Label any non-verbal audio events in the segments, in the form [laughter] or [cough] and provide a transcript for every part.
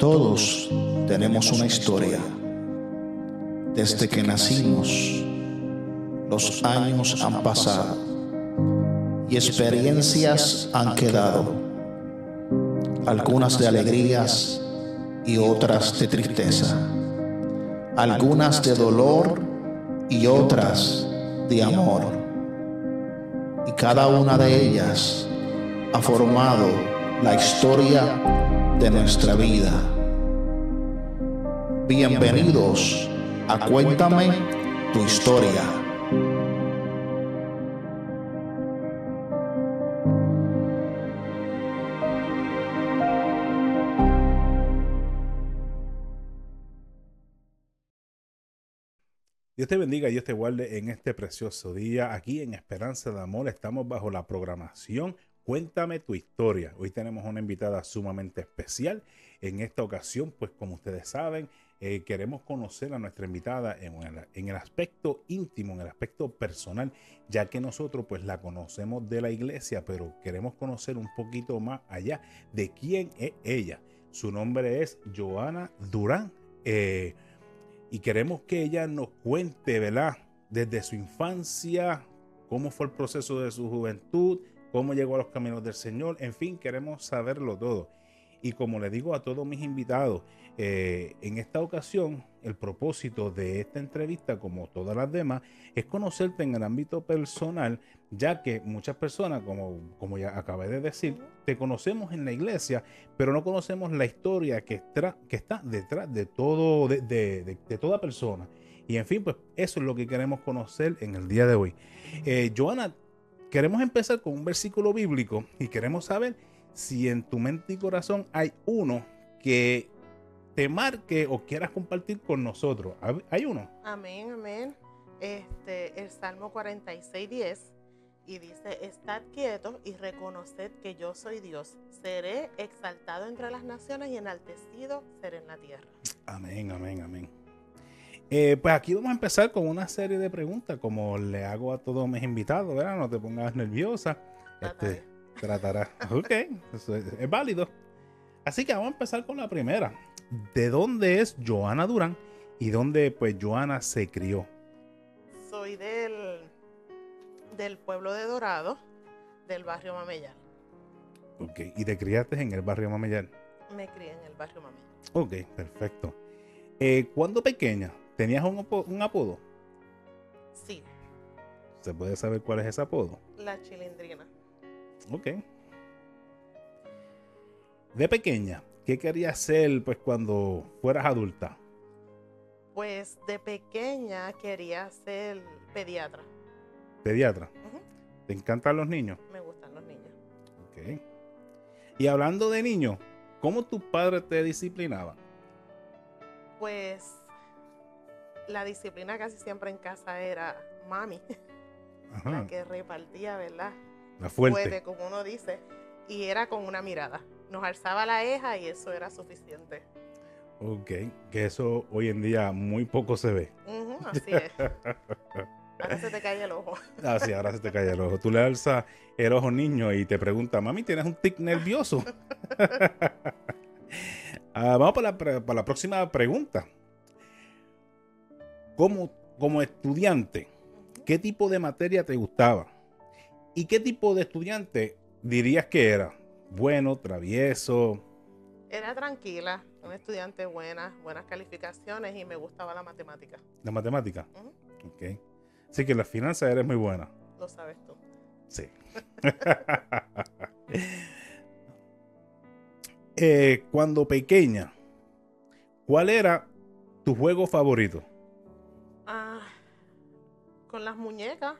Todos tenemos una historia. Desde que nacimos, los años han pasado y experiencias han quedado. Algunas de alegrías y otras de tristeza. Algunas de dolor y otras de amor. Y cada una de ellas ha formado la historia de nuestra vida. Bienvenidos a Cuéntame tu historia. Dios te bendiga y Dios te guarde en este precioso día. Aquí en Esperanza de Amor estamos bajo la programación Cuéntame tu historia. Hoy tenemos una invitada sumamente especial. En esta ocasión, pues como ustedes saben, eh, queremos conocer a nuestra invitada en, el aspecto íntimo, en el aspecto personal, ya que nosotros pues la conocemos de la iglesia, pero queremos conocer un poquito más allá de quién es ella. Su nombre es Joana Durán eh, y queremos que ella nos cuente, ¿verdad? Desde su infancia, cómo fue el proceso de su juventud, cómo llegó a los caminos del Señor, en fin, queremos saberlo todo. Y como le digo a todos mis invitados, eh, en esta ocasión el propósito de esta entrevista, como todas las demás, es conocerte en el ámbito personal, ya que muchas personas, como, como ya acabé de decir, te conocemos en la iglesia, pero no conocemos la historia que, está detrás de todo, de, toda persona. Y en fin, pues eso es lo que queremos conocer en el día de hoy. Eh, Joana, queremos empezar con un versículo bíblico y queremos saber si en tu mente y corazón hay uno que te marque o quieras compartir con nosotros. ¿Hay uno? Amén, amén. Este, el Salmo 46, 10 y dice, estad quietos y reconoced que yo soy Dios. Seré exaltado entre las naciones y enaltecido seré en la tierra. Amén, amén, amén. Eh, pues aquí vamos a empezar con una serie de preguntas, como le hago a todos mis invitados, ¿verdad? No te pongas nerviosa. Este, tratará. [laughs] ok, eso es, válido. Así que vamos a empezar con la primera. ¿De dónde es Joana Durán y dónde pues Joana se crió? Soy del, del pueblo de Dorado, del barrio Mamellán. Ok, ¿y te criaste en el barrio Mamellán? Me crié en el barrio Mamellán. Ok, perfecto. Eh, ¿Cuándo pequeña ¿Tenías un, apodo? Sí. ¿Se puede saber cuál es ese apodo? La chilindrina. Ok. De pequeña, ¿qué querías ser pues cuando fueras adulta? Pues de pequeña quería ser pediatra. ¿Pediatra? ¿Te encantan los niños? Me gustan los niños. Ok. Y hablando de niños, ¿cómo tus padres te disciplinaban? Pues la disciplina casi siempre en casa era mami, la que repartía, ¿verdad? La fuerte. como uno dice, y era con una mirada. Nos alzaba la eja y eso era suficiente. Ok, que eso hoy en día muy poco se ve. [laughs] así es. Ahora se te cae el ojo. [laughs] Ah, sí, ahora se te cae el ojo. Tú le alzas el ojo niño y te pregunta, mami, ¿tienes un tic nervioso? [laughs] Ah, vamos para para la próxima pregunta como, como estudiante, ¿qué tipo de materia te gustaba? ¿Y qué tipo de estudiante dirías que era? Bueno, travieso. Era tranquila, una estudiante buena, buenas calificaciones y me gustaba la matemática. ¿La matemática? Ok. Así que la finanzas eres muy buena. Lo sabes tú. Sí. [laughs] Eh, cuando pequeña, ¿cuál era tu juego favorito? Con las muñecas.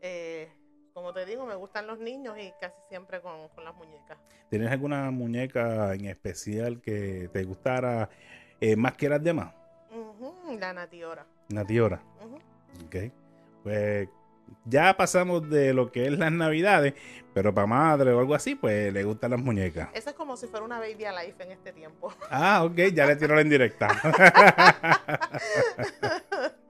Eh, como te digo, me gustan los niños y casi siempre con, las muñecas. ¿Tienes alguna muñeca en especial que te gustara eh, más que las demás? la Natiora. Natiora. Ok. Pues ya pasamos de lo que es las navidades, pero para madre o algo así, pues le gustan las muñecas. Eso es como si fuera una baby alive en este tiempo. Ah, ok, ya le tiró la indirecta. [laughs]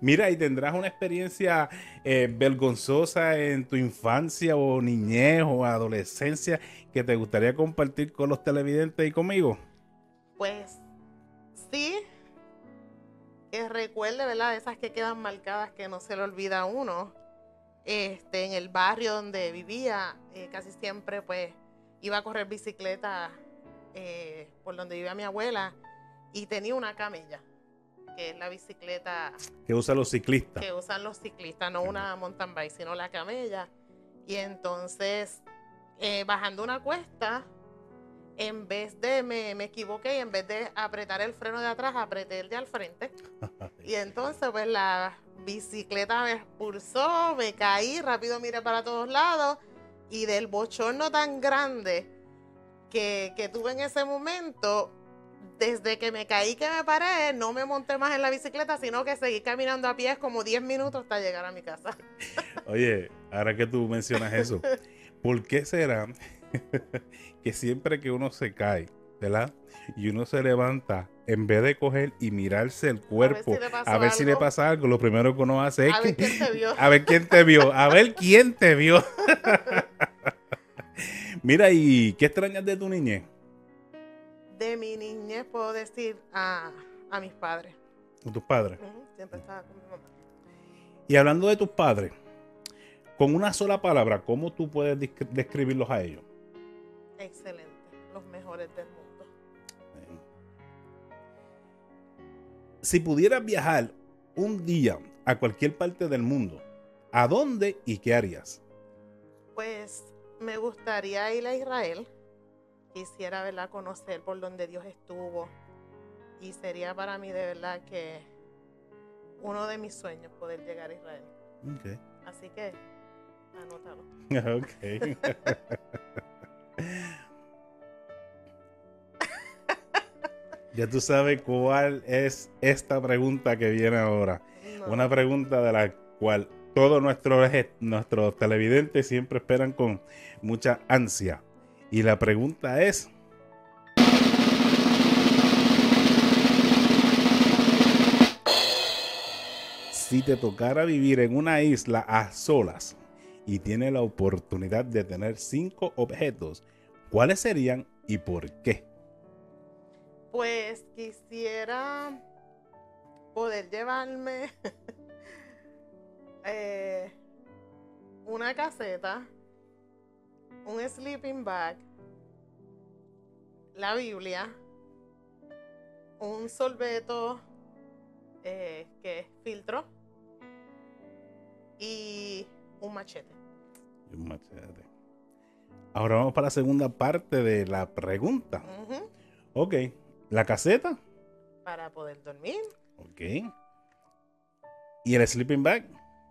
Mira, y tendrás una experiencia eh, vergonzosa en tu infancia o niñez o adolescencia que te gustaría compartir con los televidentes y conmigo. Pues sí, que recuerde, ¿verdad? Esas que quedan marcadas que no se le olvida a uno. Este, en el barrio donde vivía, eh, casi siempre pues iba a correr bicicleta eh, por donde vivía mi abuela y tenía una camella, que es la bicicleta Que usan los ciclistas. que usan los ciclistas, no una mountain bike, sino la camella. Y entonces, eh, bajando una cuesta, en vez de, me, me equivoqué y en vez de apretar el freno de atrás, apreté el de al frente. [laughs] Y entonces, pues la bicicleta me expulsó, me caí, rápido miré para todos lados y del bochorno tan grande que, que tuve en ese momento, desde que me caí que me paré, no me monté más en la bicicleta, sino que seguí caminando a pies como 10 minutos hasta llegar a mi casa. [laughs] Oye, ahora que tú mencionas eso, ¿por qué será [laughs] que siempre que uno se cae, ¿verdad? Y uno se levanta, en vez de coger y mirarse el cuerpo, a ver si le pasa algo, lo primero que uno hace es A ver que- quién te vio. [laughs] a ver quién te vio, a ver quién te vio. Mira, ¿y qué extrañas de tu niñez? De mi niñez puedo decir a, a mis padres. Con tus padres. Siempre estaba con mi mamá. Y hablando de tus padres, con una sola palabra, ¿cómo tú puedes descri- describirlos a ellos? Excelente. Los mejores del mundo. Si pudieras viajar un día a cualquier parte del mundo, ¿a dónde y qué harías? Pues me gustaría ir a Israel. Quisiera, ¿verdad?, conocer por donde Dios estuvo. Y sería para mí de verdad que uno de mis sueños poder llegar a Israel. Así que, anótalo. [laughs] Ok. [laughs] ya tú sabes cuál es esta pregunta que viene ahora. No. Una pregunta de la cual todos nuestros, nuestros televidentes siempre esperan con mucha ansia. Y la pregunta es... Si te tocara vivir en una isla a solas y tienes la oportunidad de tener cinco objetos, ¿cuáles serían y por qué? Pues quisiera poder llevarme [laughs] eh, una caseta, un sleeping bag, la Biblia, un sorbeto eh, que es filtro y un machete. Y un machete. Ahora vamos para la segunda parte de la pregunta. Ujú, Ok, la caseta. Para poder dormir, Ok. ¿Y el sleeping bag?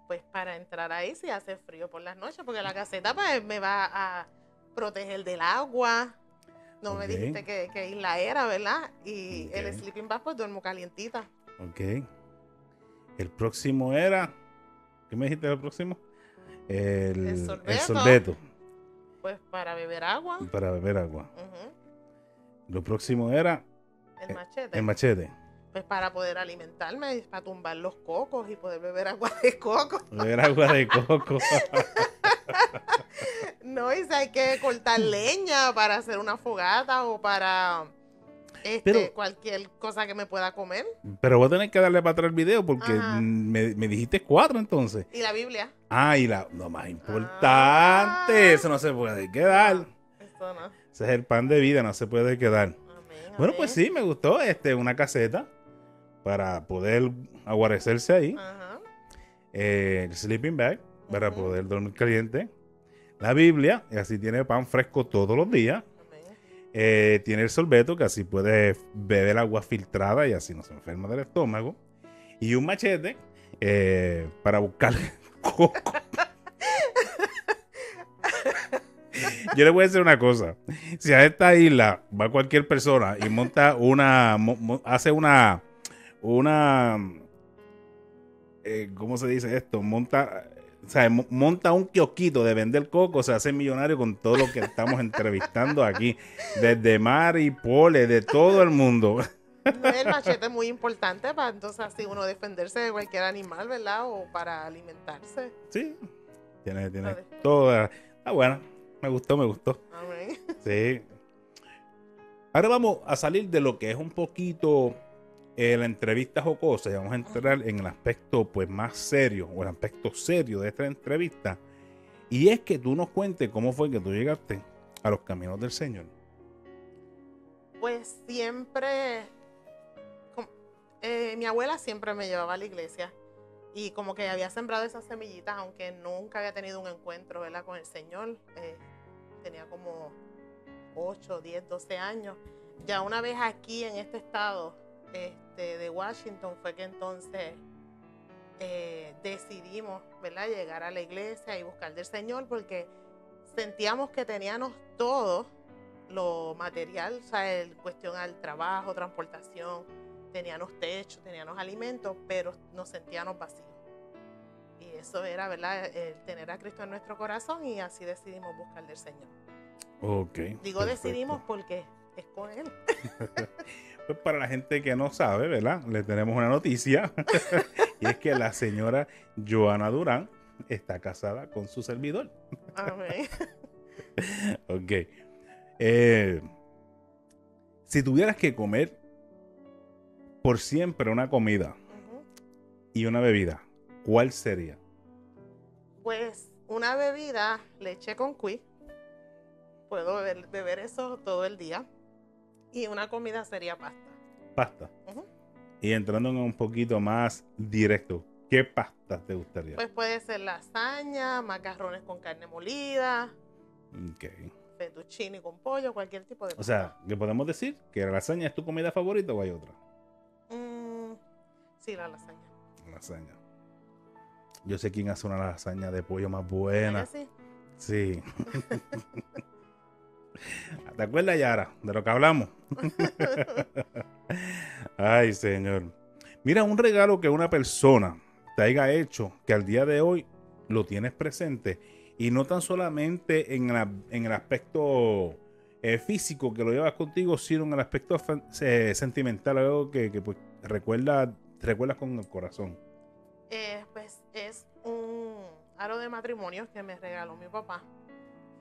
Pues para entrar ahí si hace frío por las noches, porque la caseta pues me va a proteger del agua. No me dijiste que, que isla era, ¿verdad? Y el sleeping bag pues duermo calientita. Ok. El próximo era. ¿Qué me dijiste el próximo? El, El el sorbeto. Pues para beber agua. Para beber agua. Lo próximo era El machete. el machete. Pues para poder alimentarme, para tumbar los cocos y poder beber agua de coco. Beber agua de coco. [laughs] No, y si hay que cortar leña para hacer una fogata o para este, Pero- cualquier cosa que me pueda comer. Pero voy a tener que darle para atrás el video porque me, me dijiste cuatro entonces. Y la Biblia. Ah, y la lo más importante, Ah. eso no se puede quedar. Eso no. Ese es el pan de vida, no se puede quedar. Amén, Bueno, pues sí, me gustó este una caseta para poder aguarecerse ahí. Ajá. Eh, el sleeping bag para poder dormir caliente. La Biblia, y así tiene pan fresco todos los días. Eh, tiene el sorbeto, que así puede beber agua filtrada y así no se enferma del estómago. Y un machete eh, para buscar [laughs] coco. Yo le voy a decir una cosa. Si a esta isla va cualquier persona y monta una, mo- mo- hace una, una, eh, ¿cómo se dice esto? Monta, o sea, mo- monta un kiosquito de vender coco, se hace millonario con todo lo que estamos entrevistando aquí, desde Mar y Pole, de todo el mundo. El machete es muy importante para entonces así uno defenderse de cualquier animal, ¿verdad? O para alimentarse. Sí, tiene, tiene toda, ah, bueno, me gustó, me gustó. Amén. Sí. Ahora vamos a salir de lo que es un poquito eh, la entrevista jocosa y vamos a entrar en el aspecto pues más serio o el aspecto serio de esta entrevista. Y es que tú nos cuentes cómo fue que tú llegaste a los caminos del Señor. Pues siempre, eh, mi abuela siempre me llevaba a la iglesia y como que había sembrado esas semillitas, aunque nunca había tenido un encuentro ¿verdad? con el Señor. eh, tenía como 8, 10, 12 años. Ya una vez aquí en este estado este, de Washington fue que entonces eh, decidimos ¿verdad? llegar a la iglesia y buscar del Señor porque sentíamos que teníamos todo lo material, o sea, el cuestión al trabajo, transportación, teníamos techo, teníamos alimentos, pero nos sentíamos vacíos. Y eso era, ¿verdad? El tener a Cristo en nuestro corazón y así decidimos buscar del Señor. Ok. Digo perfecto. decidimos porque es con Él. [laughs] Pues para la gente que no sabe, ¿verdad? Le tenemos una noticia. [laughs] y es que la señora Joana Durán está casada con su servidor. Amén. [laughs] Ok. Eh, si tuvieras que comer por siempre una comida y una bebida, ¿cuál sería? Pues una bebida, leche con cuí. Puedo beber, beber eso todo el día. Y una comida sería pasta. Pasta. Y entrando en un poquito más directo, ¿qué pasta te gustaría? Pues puede ser lasaña, macarrones con carne molida, Ok. fettuccine con pollo, cualquier tipo de O sea, ¿qué podemos decir? ¿Que la lasaña es tu comida favorita o hay otra? Mm, sí, la lasaña. Lasaña. Yo sé quién hace una lasaña de pollo más ¿Verdad buena. que sí? Sí. [laughs] ¿Te acuerdas, Yara, de lo que hablamos? [laughs] Ay, señor. Mira, un regalo que una persona te haya hecho, que al día de hoy lo tienes presente, y no tan solamente en, la- en el aspecto eh, físico que lo llevas contigo, sino en el aspecto eh, sentimental, algo que, que, pues, recuerda, recuerdas con el corazón. Eh, pues es un aro de matrimonio que me regaló mi papá.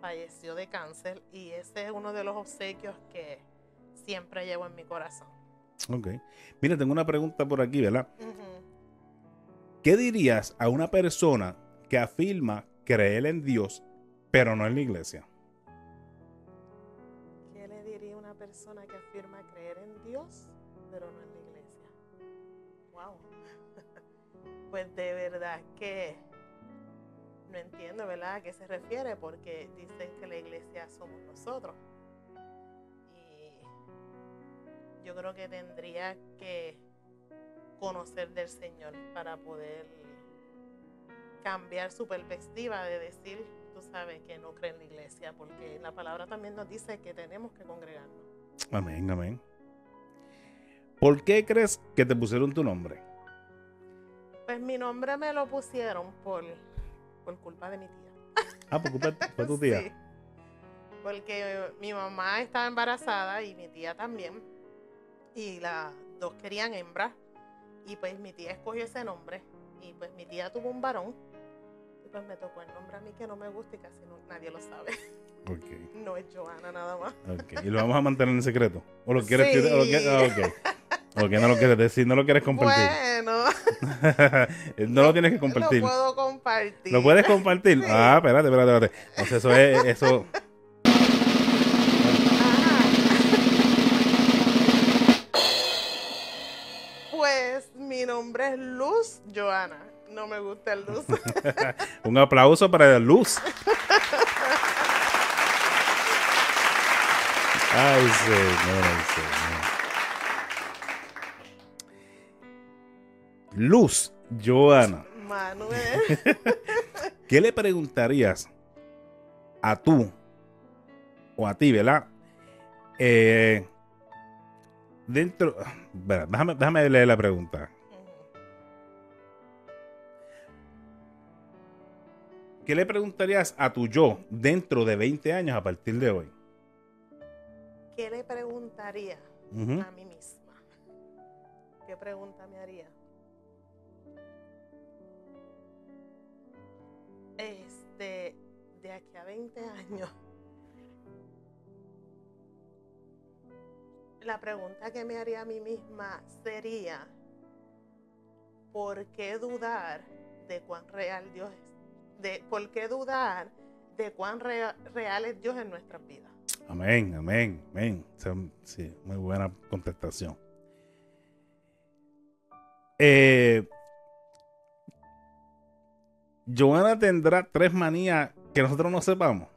Falleció de cáncer y ese es uno de los obsequios que siempre llevo en mi corazón. Ok. Mira, tengo una pregunta por aquí, ¿verdad? ¿Qué dirías a una persona que afirma creer en Dios, pero no en la iglesia? ¿Qué le diría a una persona que afirma creer en Dios, pero no en la iglesia? Wow. [laughs] Pues de verdad que no entiendo, ¿verdad? ¿A qué se refiere? Porque dicen que la iglesia somos nosotros. Y yo creo que tendría que conocer del Señor para poder cambiar su perspectiva de decir, tú sabes, que no cree en la iglesia, porque la palabra también nos dice que tenemos que congregarnos. Amén, amén. ¿Por qué crees que te pusieron tu nombre? Pues mi nombre me lo pusieron por, por culpa de mi tía. Ah, por culpa fue tu [laughs] tía. Sí. Porque mi mamá estaba embarazada y mi tía también. Y las dos querían hembras. Y pues mi tía escogió ese nombre. Y pues mi tía tuvo un varón. Y pues me tocó el nombre a mí que no me gusta y casi no- nadie lo sabe. Ok, [laughs] No es Joana nada más. ok. ¿Y lo vamos a mantener en secreto? ¿O lo quieres Sí. o lo quieres- ah, [laughs] ok. Ok, no lo quieres decir, no lo quieres compartir. Bueno, [laughs] no lo tienes que compartir. lo puedo compartir. ¿Lo puedes compartir? Sí. Ah, espérate, espérate, espérate. Entonces eso es, eso. Ajá. [laughs] Pues mi nombre es Luz Joana. No me gusta el Luz. [laughs] Un aplauso para Luz. Ay, señor, ay, señor. Luz, Joana, Manuel. [laughs] ¿qué le preguntarías a tú o a ti, verdad? Eh, dentro. Espera, déjame, déjame leer la pregunta. ¿Qué le preguntarías a tu yo dentro de 20 años a partir de hoy? ¿Qué le preguntaría a mí misma? ¿Qué pregunta me haría? Este, de aquí a 20 años. La pregunta que me haría a mí misma sería, ¿por qué dudar de cuán real Dios es? De, ¿Por qué dudar de cuán rea- real es Dios en nuestras vidas? Amén, amén, amén. Sí, muy buena contestación. Eh, Joana tendrá tres manías que nosotros no sepamos.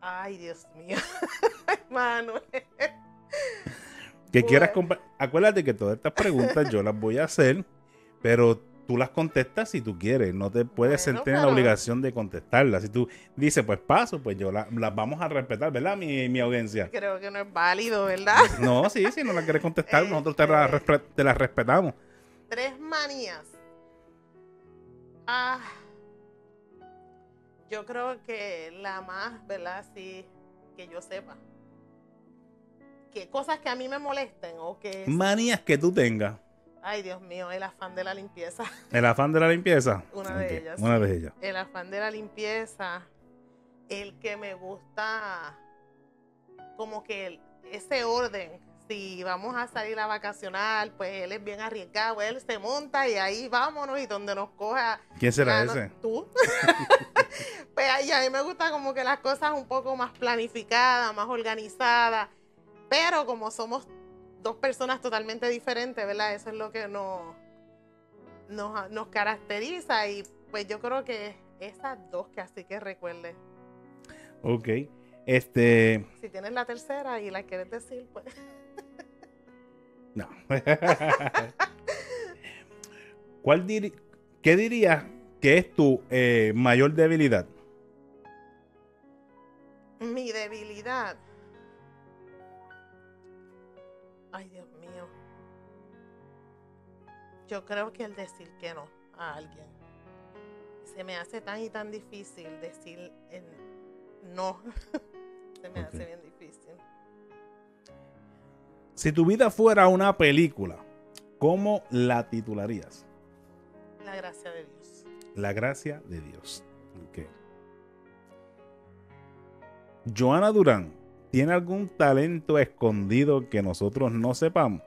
Ay, Dios mío. [laughs] Manuel. Que quieras Bueno. compa- Acuérdate que todas estas preguntas yo las voy a hacer, pero tú las contestas si tú quieres. No te puedes Bueno, sentir en la obligación de contestarlas. Si tú dices, pues paso, pues yo la- las vamos a respetar, ¿verdad? Mi, mi audiencia. Creo que no es válido, ¿verdad? [laughs] No, sí, si no la quieres contestar, [laughs] nosotros te la, Este- te la respetamos. Tres manías. Ah, yo creo que la más, ¿verdad? Sí, que yo sepa. Que cosas que a mí me molesten o que... Manías que tú tengas. Ay, Dios mío, el afán de la limpieza. El afán de la limpieza. [laughs] Una de ellas, Una sí. de ellas. El afán de la limpieza. El que me gusta como que el- ese orden. Si vamos a salir a vacacionar, pues él es bien arriesgado. Él se monta y ahí vámonos y donde nos coja ¿Quién será Ah, no, ese? Tú. [laughs] pues a mí me gusta como que las cosas un poco más planificadas, más organizadas. Pero como somos dos personas totalmente diferentes, ¿verdad? Eso es lo que nos, nos, nos caracteriza. Y pues yo creo que esas dos que así que recuerde. Ok. Este. Si tienes la tercera y la quieres decir, pues. No. [laughs] ¿Cuál diri- ¿Qué dirías que es tu eh, mayor debilidad? Mi debilidad. Ay, Dios mío. Yo creo que el decir que no a alguien. Se me hace tan y tan difícil decir el no. [laughs] Se me hace bien difícil. Si tu vida fuera una película, ¿cómo la titularías? La gracia de Dios. La gracia de Dios. Ok. Joana Durán, ¿tiene algún talento escondido que nosotros no sepamos?